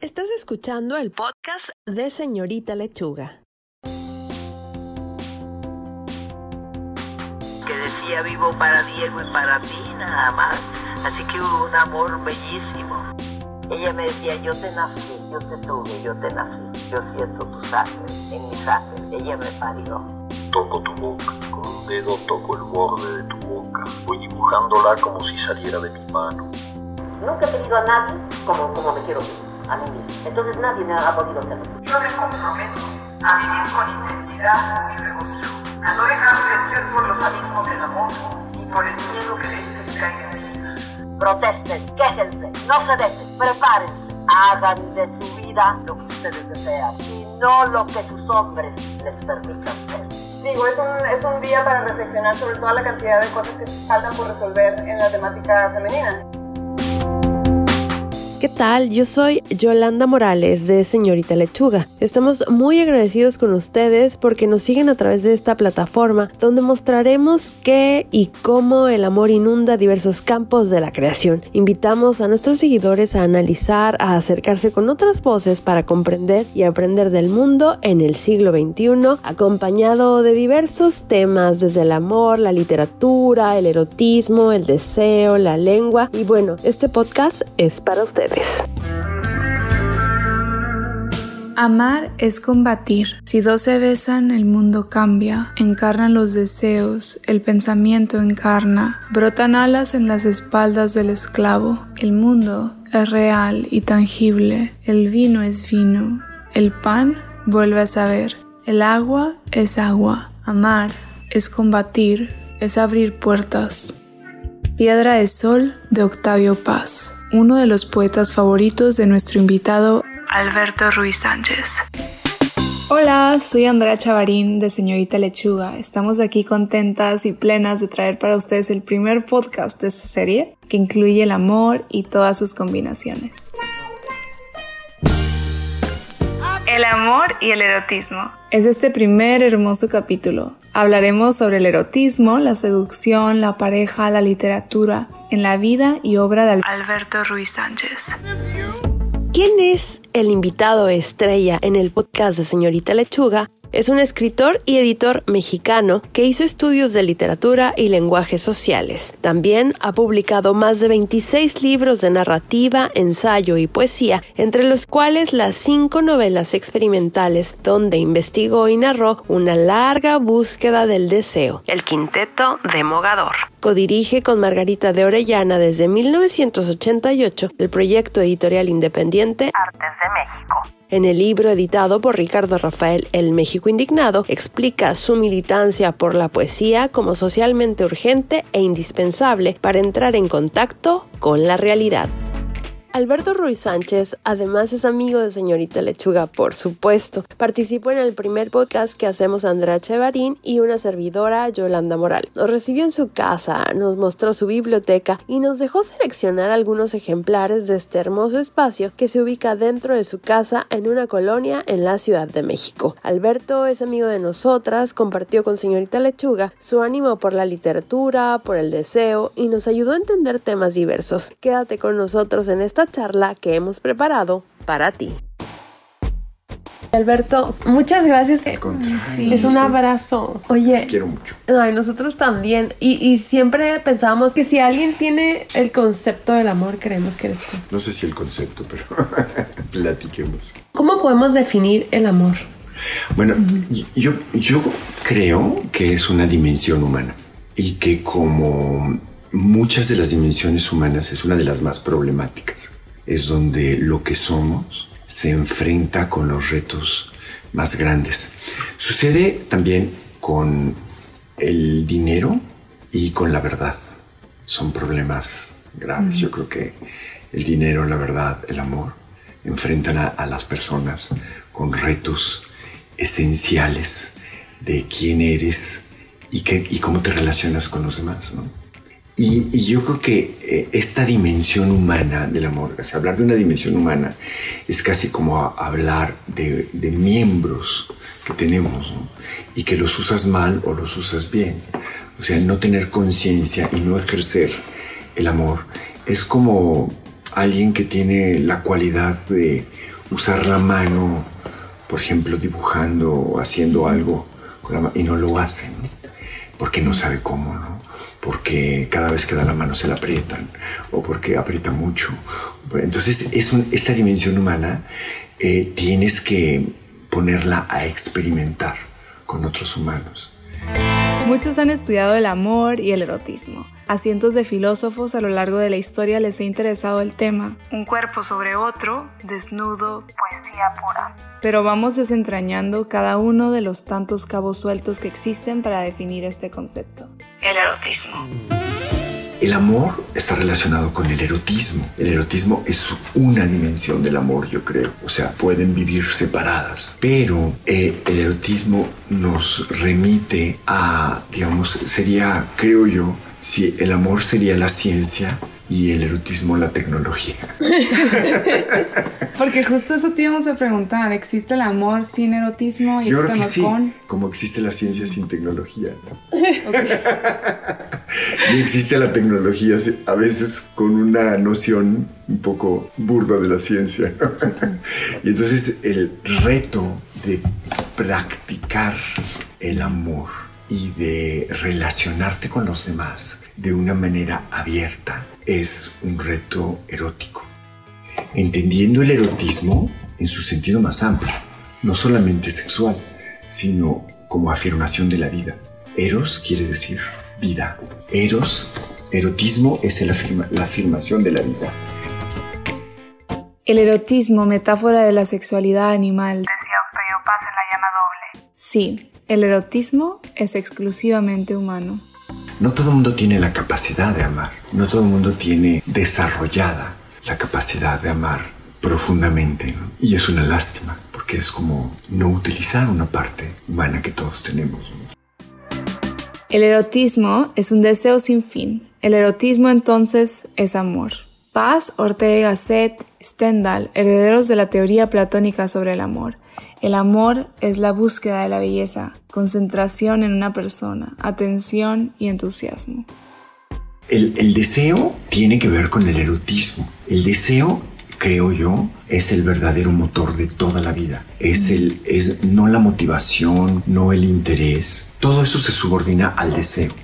Estás escuchando el podcast de Señorita Lechuga. Que decía vivo para Diego y para ti nada más. Así que hubo un amor bellísimo. Ella me decía, yo te nací, yo te tuve, yo te nací. Yo siento tu sangre en mi sangre. Ella me parió. Toco tu boca, con un dedo toco el borde de tu boca. Voy dibujándola como si saliera de mi mano. Nunca he tenido a nadie como, como me quiero a mí mismo. Entonces nadie me ha podido hacerlo. Yo me comprometo a vivir con intensidad mi regocijo, a no dejarme vencer por los abismos del amor ni por el miedo que de este me caiga encima. Protesten, quéjense, no se dejen, prepárense, hagan de su vida lo que ustedes desean y no lo que sus hombres les permitan ser. Digo, es un, es un día para reflexionar sobre toda la cantidad de cosas que faltan por resolver en la temática femenina. ¿Qué tal? Yo soy Yolanda Morales de Señorita Lechuga. Estamos muy agradecidos con ustedes porque nos siguen a través de esta plataforma donde mostraremos qué y cómo el amor inunda diversos campos de la creación. Invitamos a nuestros seguidores a analizar, a acercarse con otras voces para comprender y aprender del mundo en el siglo XXI, acompañado de diversos temas desde el amor, la literatura, el erotismo, el deseo, la lengua y bueno, este podcast es para ustedes. Amar es combatir. Si dos se besan, el mundo cambia. Encarnan los deseos, el pensamiento encarna. Brotan alas en las espaldas del esclavo. El mundo es real y tangible. El vino es vino. El pan vuelve a saber. El agua es agua. Amar es combatir, es abrir puertas. Piedra de Sol de Octavio Paz, uno de los poetas favoritos de nuestro invitado Alberto Ruiz Sánchez. Hola, soy Andrea Chavarín de Señorita Lechuga. Estamos aquí contentas y plenas de traer para ustedes el primer podcast de esta serie que incluye el amor y todas sus combinaciones. El amor y el erotismo. Es este primer hermoso capítulo. Hablaremos sobre el erotismo, la seducción, la pareja, la literatura, en la vida y obra de Alberto Ruiz Sánchez. ¿Quién es el invitado estrella en el podcast de Señorita Lechuga? Es un escritor y editor mexicano que hizo estudios de literatura y lenguajes sociales. También ha publicado más de 26 libros de narrativa, ensayo y poesía, entre los cuales las cinco novelas experimentales donde investigó y narró una larga búsqueda del deseo, el quinteto de Mogador. Codirige con Margarita de Orellana desde 1988 el proyecto editorial independiente Artes de México. En el libro editado por Ricardo Rafael El México Indignado, explica su militancia por la poesía como socialmente urgente e indispensable para entrar en contacto con la realidad. Alberto Ruiz Sánchez además es amigo de señorita Lechuga, por supuesto. Participó en el primer podcast que hacemos Andrea Chevarín y una servidora Yolanda Moral. Nos recibió en su casa, nos mostró su biblioteca y nos dejó seleccionar algunos ejemplares de este hermoso espacio que se ubica dentro de su casa en una colonia en la Ciudad de México. Alberto es amigo de nosotras, compartió con señorita Lechuga su ánimo por la literatura, por el deseo y nos ayudó a entender temas diversos. Quédate con nosotros en esta charla que hemos preparado para ti. Alberto, muchas gracias. Sí. Es un abrazo. Oye, Les quiero mucho. ay, nosotros también. Y, y siempre pensábamos que si alguien tiene el concepto del amor, creemos que eres tú. No sé si el concepto, pero platiquemos. ¿Cómo podemos definir el amor? Bueno, yo, yo creo que es una dimensión humana y que como muchas de las dimensiones humanas es una de las más problemáticas. Es donde lo que somos se enfrenta con los retos más grandes. Sucede también con el dinero y con la verdad. Son problemas graves. Yo creo que el dinero, la verdad, el amor enfrentan a, a las personas con retos esenciales de quién eres y, qué, y cómo te relacionas con los demás. ¿no? Y, yo creo que eh, esta dimensión humana del amor, o sea, hablar de una dimensión humana es casi como hablar de, miembros que tenemos ¿no? y que los usas mal o los usas bien. O sea, no tener conciencia y no ejercer el amor es como alguien que tiene la cualidad de usar la mano, por ejemplo, dibujando o haciendo algo con la y no lo hace, ¿no? porque no sabe cómo, ¿no? Porque cada vez que da la mano se la aprietan o porque aprieta mucho. Entonces, es esta dimensión humana eh, tienes que ponerla a experimentar con otros humanos. Muchos han estudiado el amor y el erotismo. A cientos de filósofos a lo largo de la historia les ha interesado el tema. Un cuerpo sobre otro, desnudo, poesía pura. Pero vamos desentrañando cada uno de los tantos cabos sueltos que existen para definir este concepto. El erotismo. El amor está relacionado con el erotismo. El erotismo es una dimensión del amor, yo creo. O sea, pueden vivir separadas. Pero eh, el erotismo nos remite a, digamos, sería, creo yo, si el amor sería la ciencia, y el erotismo la tecnología. Porque justo eso te íbamos a preguntar, ¿existe el amor sin erotismo y Yo creo que sí, como existe la ciencia sin tecnología, y existe la tecnología a veces con una noción un poco burda de la ciencia. y entonces el reto de practicar el amor y de relacionarte con los demás de una manera abierta es un reto erótico. Entendiendo el erotismo en su sentido más amplio, no solamente sexual, sino como afirmación de la vida. Eros quiere decir vida. Eros, erotismo es la afirmación de la vida. El erotismo, metáfora de la sexualidad animal. Decía Paz en la llama doble. Sí, el erotismo es exclusivamente humano. No todo el mundo tiene la capacidad de amar, no todo el mundo tiene desarrollada la capacidad de amar profundamente. Y es una lástima, porque es como no utilizar una parte humana que todos tenemos. El erotismo es un deseo sin fin. El erotismo entonces es amor. Paz, Ortega Gasset, Stendhal, herederos de la teoría platónica sobre el amor. El amor es la búsqueda de la belleza, concentración en una persona, atención y entusiasmo. El, deseo tiene que ver con el erotismo. El deseo, creo yo, es el verdadero motor de toda la vida. Es el, es no la motivación, no el interés. Todo eso se subordina al deseo.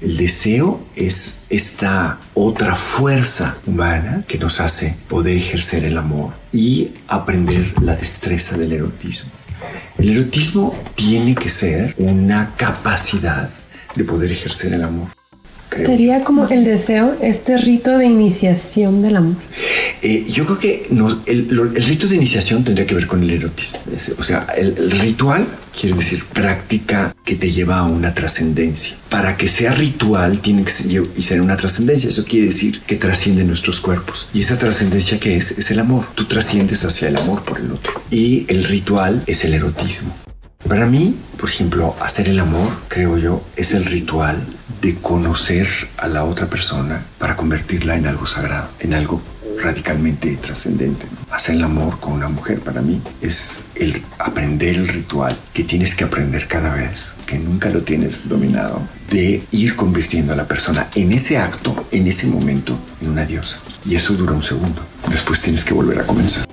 El deseo es esta otra fuerza humana que nos hace poder ejercer el amor y aprender la destreza del erotismo. El erotismo tiene que ser una capacidad de poder ejercer el amor. Sería como el deseo, este rito de iniciación del amor. Eh, yo creo que el, rito de iniciación tendría que ver con el erotismo. O sea, el, ritual quiere decir práctica que te lleva a una trascendencia. Para que sea ritual tiene que ser una trascendencia. Eso quiere decir que trasciende nuestros cuerpos. Y esa trascendencia que es, es el amor. Tú trasciendes hacia el amor por el otro. Y el ritual es el erotismo. Para mí, por ejemplo, hacer el amor, creo yo, es el ritual de conocer a la otra persona para convertirla en algo sagrado, en algo radicalmente trascendente. Hacer el amor con una mujer para mí es el aprender el ritual que tienes que aprender cada vez, que nunca lo tienes dominado, de ir convirtiendo a la persona en ese acto, en ese momento, en una diosa. Y eso dura un segundo. Después tienes que volver a comenzar.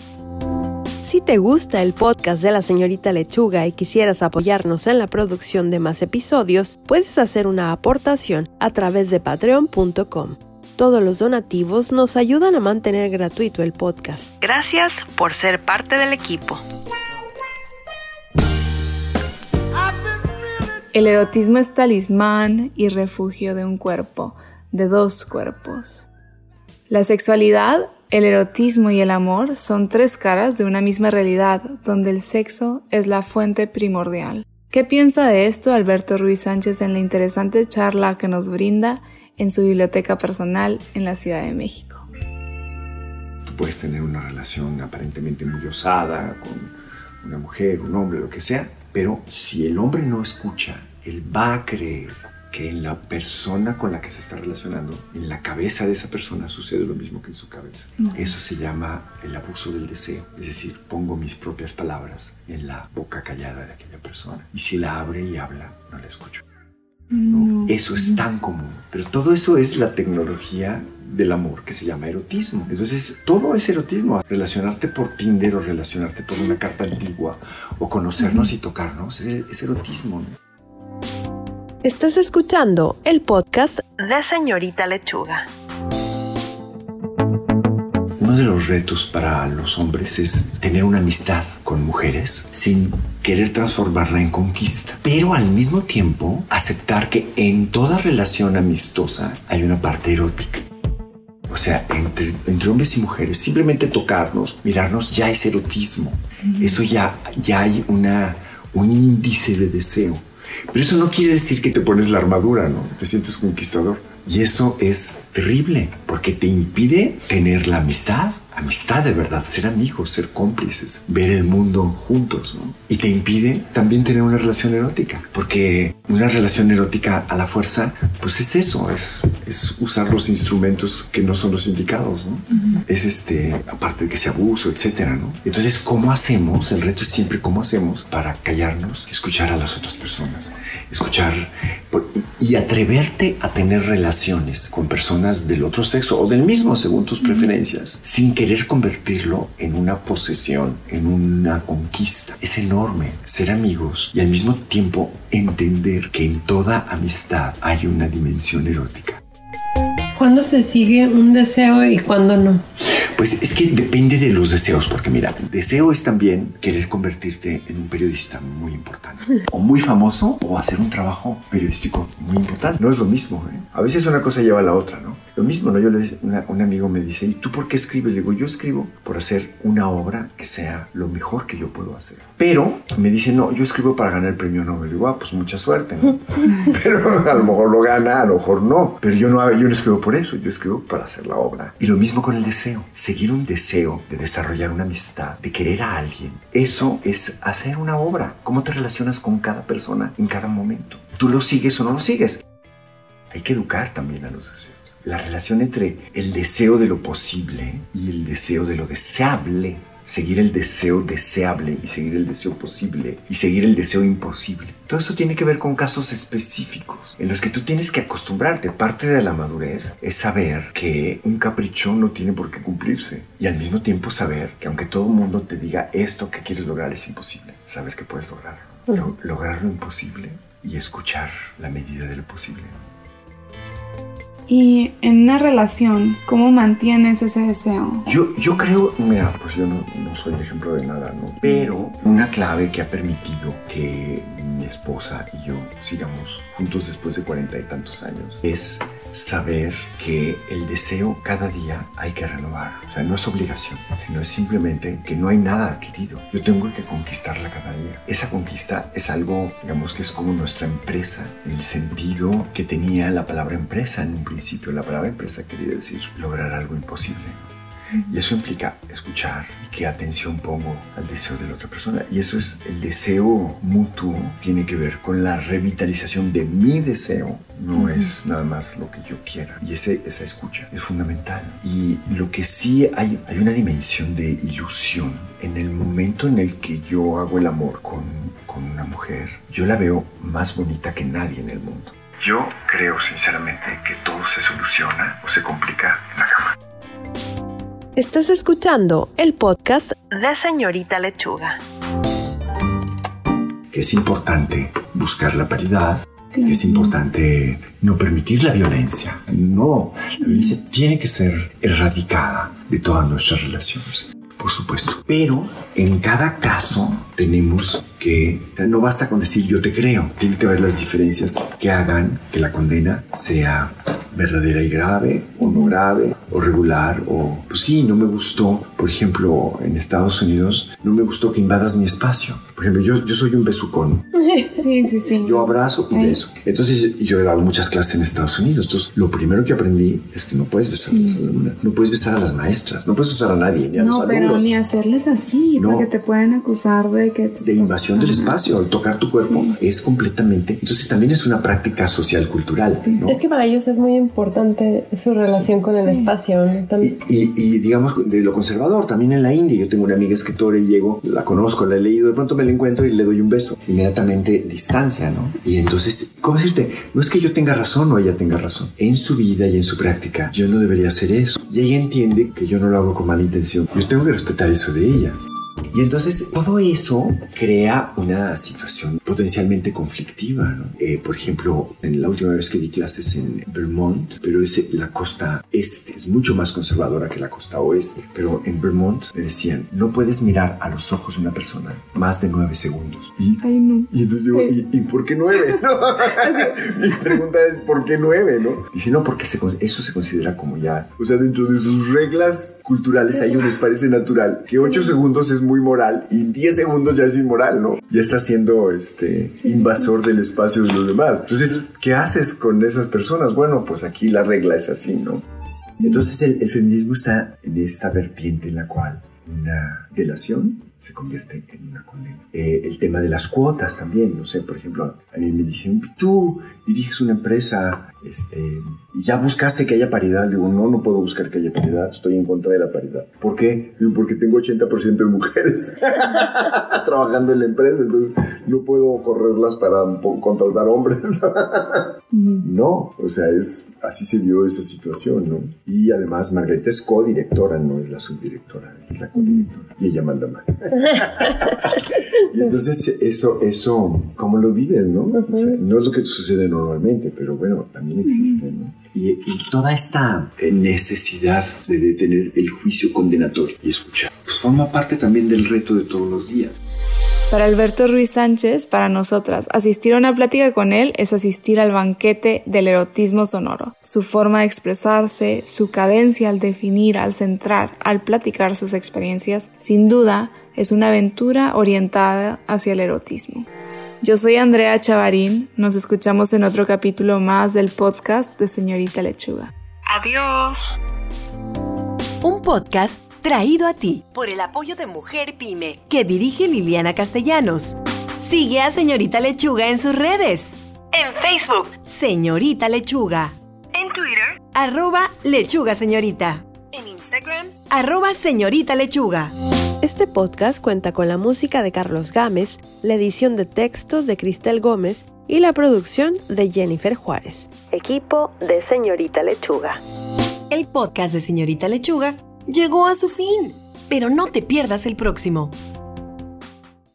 Si te gusta el podcast de la señorita Lechuga y quisieras apoyarnos en la producción de más episodios, puedes hacer una aportación a través de patreon.com. Todos los donativos nos ayudan a mantener gratuito el podcast. Gracias por ser parte del equipo. El erotismo es talismán y refugio de un cuerpo, de dos cuerpos. La sexualidad el erotismo y el amor son tres caras de una misma realidad, donde el sexo es la fuente primordial. ¿Qué piensa de esto Alberto Ruiz Sánchez en la interesante charla que nos brinda en su biblioteca personal en la Ciudad de México? Tú puedes tener una relación aparentemente muy osada con una mujer, un hombre, lo que sea, pero si el hombre no escucha, él va a creer que en la persona con la que se está relacionando, en la cabeza de esa persona sucede lo mismo que en su cabeza. Eso se llama el abuso del deseo. Es decir, pongo mis propias palabras en la boca callada de aquella persona. Y si la abre y habla, no la escucho. ¿no? Eso es tan común. Pero todo eso es la tecnología del amor que se llama erotismo. Entonces, todo es erotismo. Relacionarte por Tinder o relacionarte por una carta antigua o conocernos y tocarnos es, es erotismo. ¿no? Estás escuchando el podcast de Señorita Lechuga. Uno de los retos para los hombres es tener una amistad con mujeres sin querer transformarla en conquista, pero al mismo tiempo aceptar que en toda relación amistosa hay una parte erótica. O sea, entre, entre hombres y mujeres, simplemente tocarnos, mirarnos, ya es erotismo. Eso ya, ya hay una, un índice de deseo. Pero eso no quiere decir que te pones la armadura, ¿no? Te sientes conquistador. Y eso es terrible porque te impide tener la amistad, amistad de verdad, ser amigos, ser cómplices, ver el mundo juntos, ¿no? Y te impide también tener una relación erótica, porque una relación erótica a la fuerza, pues es eso, es, es usar los instrumentos que no son los indicados, ¿no? Es este, aparte de que sea abuso, etcétera, ¿no? Entonces, ¿cómo hacemos? El reto es siempre cómo hacemos para callarnos, escuchar a las otras personas, escuchar y, atreverte a tener relaciones con personas del otro sexo o del mismo según tus preferencias, sin querer convertirlo en una posesión, en una conquista. Es enorme ser amigos y al mismo tiempo entender que en toda amistad hay una dimensión erótica. ¿Cuándo se sigue un deseo y cuándo no? Pues es que depende de los deseos, porque mira, deseo es también querer convertirte en un periodista muy importante, o muy famoso, o hacer un trabajo periodístico muy importante. No es lo mismo, ¿eh? A veces una cosa lleva a la otra, ¿no? Lo mismo, ¿no? Yo le una- un amigo me dice, ¿y tú por qué escribes? Le digo, yo escribo por hacer una obra que sea lo mejor que yo puedo hacer. Pero me dice, no, yo escribo para ganar el premio Nobel. Le digo, ah, pues mucha suerte, ¿no? Pero a lo mejor lo gana, a lo mejor no. Pero yo no, yo no escribo por eso, yo escribo para hacer la obra. Y lo mismo con el deseo. Seguir un deseo de desarrollar una amistad, de querer a alguien. Eso es hacer una obra. ¿Cómo te relacionas con cada persona en cada momento? ¿Tú lo sigues o no lo sigues? Hay que educar también a los deseos. La relación entre el deseo de lo posible y el deseo de lo deseable. Seguir el deseo deseable y seguir el deseo posible y seguir el deseo imposible. Todo eso tiene que ver con casos específicos en los que tú tienes que acostumbrarte. Parte de la madurez es saber que un capricho no tiene por qué cumplirse y al mismo tiempo saber que aunque todo el mundo te diga esto que quieres lograr es imposible, saber que puedes lograrlo. Lo- lograr lo imposible y escuchar la medida de lo posible. Y en una relación, ¿cómo mantienes ese deseo? Yo, yo creo, mira, pues yo no, no soy ejemplo de nada, ¿no? Pero una clave que ha permitido que mi esposa y yo sigamos juntos después de cuarenta y tantos años es saber que el deseo cada día hay que renovar. O sea, no es obligación, sino es simplemente que no hay nada adquirido. Yo tengo que conquistarla cada día. Esa conquista es algo, digamos que es como nuestra empresa, en el sentido que tenía la palabra empresa en un principio. La palabra empresa quería decir lograr algo imposible. Y eso implica escuchar y qué atención pongo al deseo de la otra persona. Y eso es el deseo mutuo, tiene que ver con la revitalización de mi deseo. No es nada más lo que yo quiera. Y ese, esa escucha es fundamental. Y lo que sí hay, hay una dimensión de ilusión. En el momento en el que yo hago el amor con, con una mujer, yo la veo más bonita que nadie en el mundo. Yo creo sinceramente que todo se soluciona o se complica en la cama. Estás escuchando el podcast de Señorita Lechuga. que es importante buscar la paridad, que es importante no permitir la violencia. No, la violencia tiene que ser erradicada de todas nuestras relaciones, por supuesto. Pero en cada caso tenemos que, no basta con decir yo te creo, tiene que haber las diferencias que hagan que la condena sea verdadera y grave, o no grave, o regular, o pues sí, no me gustó, por ejemplo, en Estados Unidos, no me gustó que invadas mi espacio. Por ejemplo, yo, yo soy un besucón. Sí, sí, sí. Yo abrazo y Ay. beso. Entonces, yo he dado muchas clases en Estados Unidos. Entonces, lo primero que aprendí es que no puedes besar a las alumnas, no puedes besar a las maestras, no puedes besar a nadie, ni a los No, pero alumnos. ni hacerles así, No. porque te pueden acusar de que de del espacio, al tocar tu cuerpo, es completamente. Entonces también es una práctica social cultural. ¿no? Es que para ellos es muy importante su relación con el espacio. ¿no? También- Y, y- y, digamos de lo conservador, también en la India, yo tengo una amiga escritora y llego, la conozco, la he leído, de pronto me la encuentro y le doy un beso. Inmediatamente distancia, ¿no? Y entonces, ¿cómo decirte? No es que yo tenga razón o ella tenga razón. En su vida y en su práctica, yo no debería hacer eso. Y ella entiende que yo no lo hago con mala intención. Yo tengo que respetar eso de ella. Y entonces todo eso crea una situación potencialmente conflictiva. ¿no? Eh, por ejemplo, en la última vez que di clases en Vermont, pero es la costa este, es mucho más conservadora que la costa oeste, pero en Vermont me decían, no puedes mirar a los ojos de una persona más de nueve segundos. Y, Ay, no. y entonces yo, ¿y, y por qué nueve? no? Mi pregunta es, ¿por qué nueve? ¿no? Dice, no, porque se eso se considera como ya, o sea, dentro de sus reglas culturales a ellos les parece natural que ocho segundos es muy moral y diez segundos ya es inmoral, ¿no? Ya está siendo este invasor del espacio de los demás. Entonces, ¿qué haces con esas personas? Bueno, pues aquí la regla es así, ¿no? Entonces el, el feminismo está en esta vertiente en la cual una delación se convierte en una condena. Eh, el tema de las cuotas también, no sé, por ejemplo, a mí me dicen, tú diriges una empresa, este, ya buscaste que haya paridad. Le digo, no, no puedo buscar que haya paridad, estoy en contra de la paridad. ¿Por qué? Digo, porque tengo 80% de mujeres trabajando en la empresa, entonces no puedo correrlas para contratar hombres. No, o sea, es así se dio esa situación, ¿no? Y además Margarita es codirectora, no es la subdirectora, es la codirectora. Y ella manda mal. y entonces eso, eso, ¿cómo lo vives, no? O sea, no es lo que sucede normalmente, pero bueno, también existe, ¿no? Y, y toda esta eh, necesidad de detener el juicio condenatorio y escuchar, pues forma parte también del reto de todos los días. Para Alberto Ruiz Sánchez, para nosotras, asistir a una plática con él es asistir al banquete del erotismo sonoro. Su forma de expresarse, su cadencia al definir, al centrar, al platicar sus experiencias, sin duda es una aventura orientada hacia el erotismo. Yo soy Andrea Chavarín, nos escuchamos en otro capítulo más del podcast de Señorita Lechuga. Adiós. Un podcast traído a ti por el apoyo de Mujer Pyme que dirige Liliana Castellanos. Sigue a Señorita Lechuga en sus redes. En Facebook, Señorita Lechuga. En Twitter, arroba Lechuga Señorita. En Instagram, arroba Señorita Lechuga. Este podcast cuenta con la música de Carlos Gámez, la edición de textos de Cristel Gómez y la producción de Jennifer Juárez. Equipo de Señorita Lechuga. El podcast de Señorita Lechuga llegó a su fin, pero no te pierdas el próximo.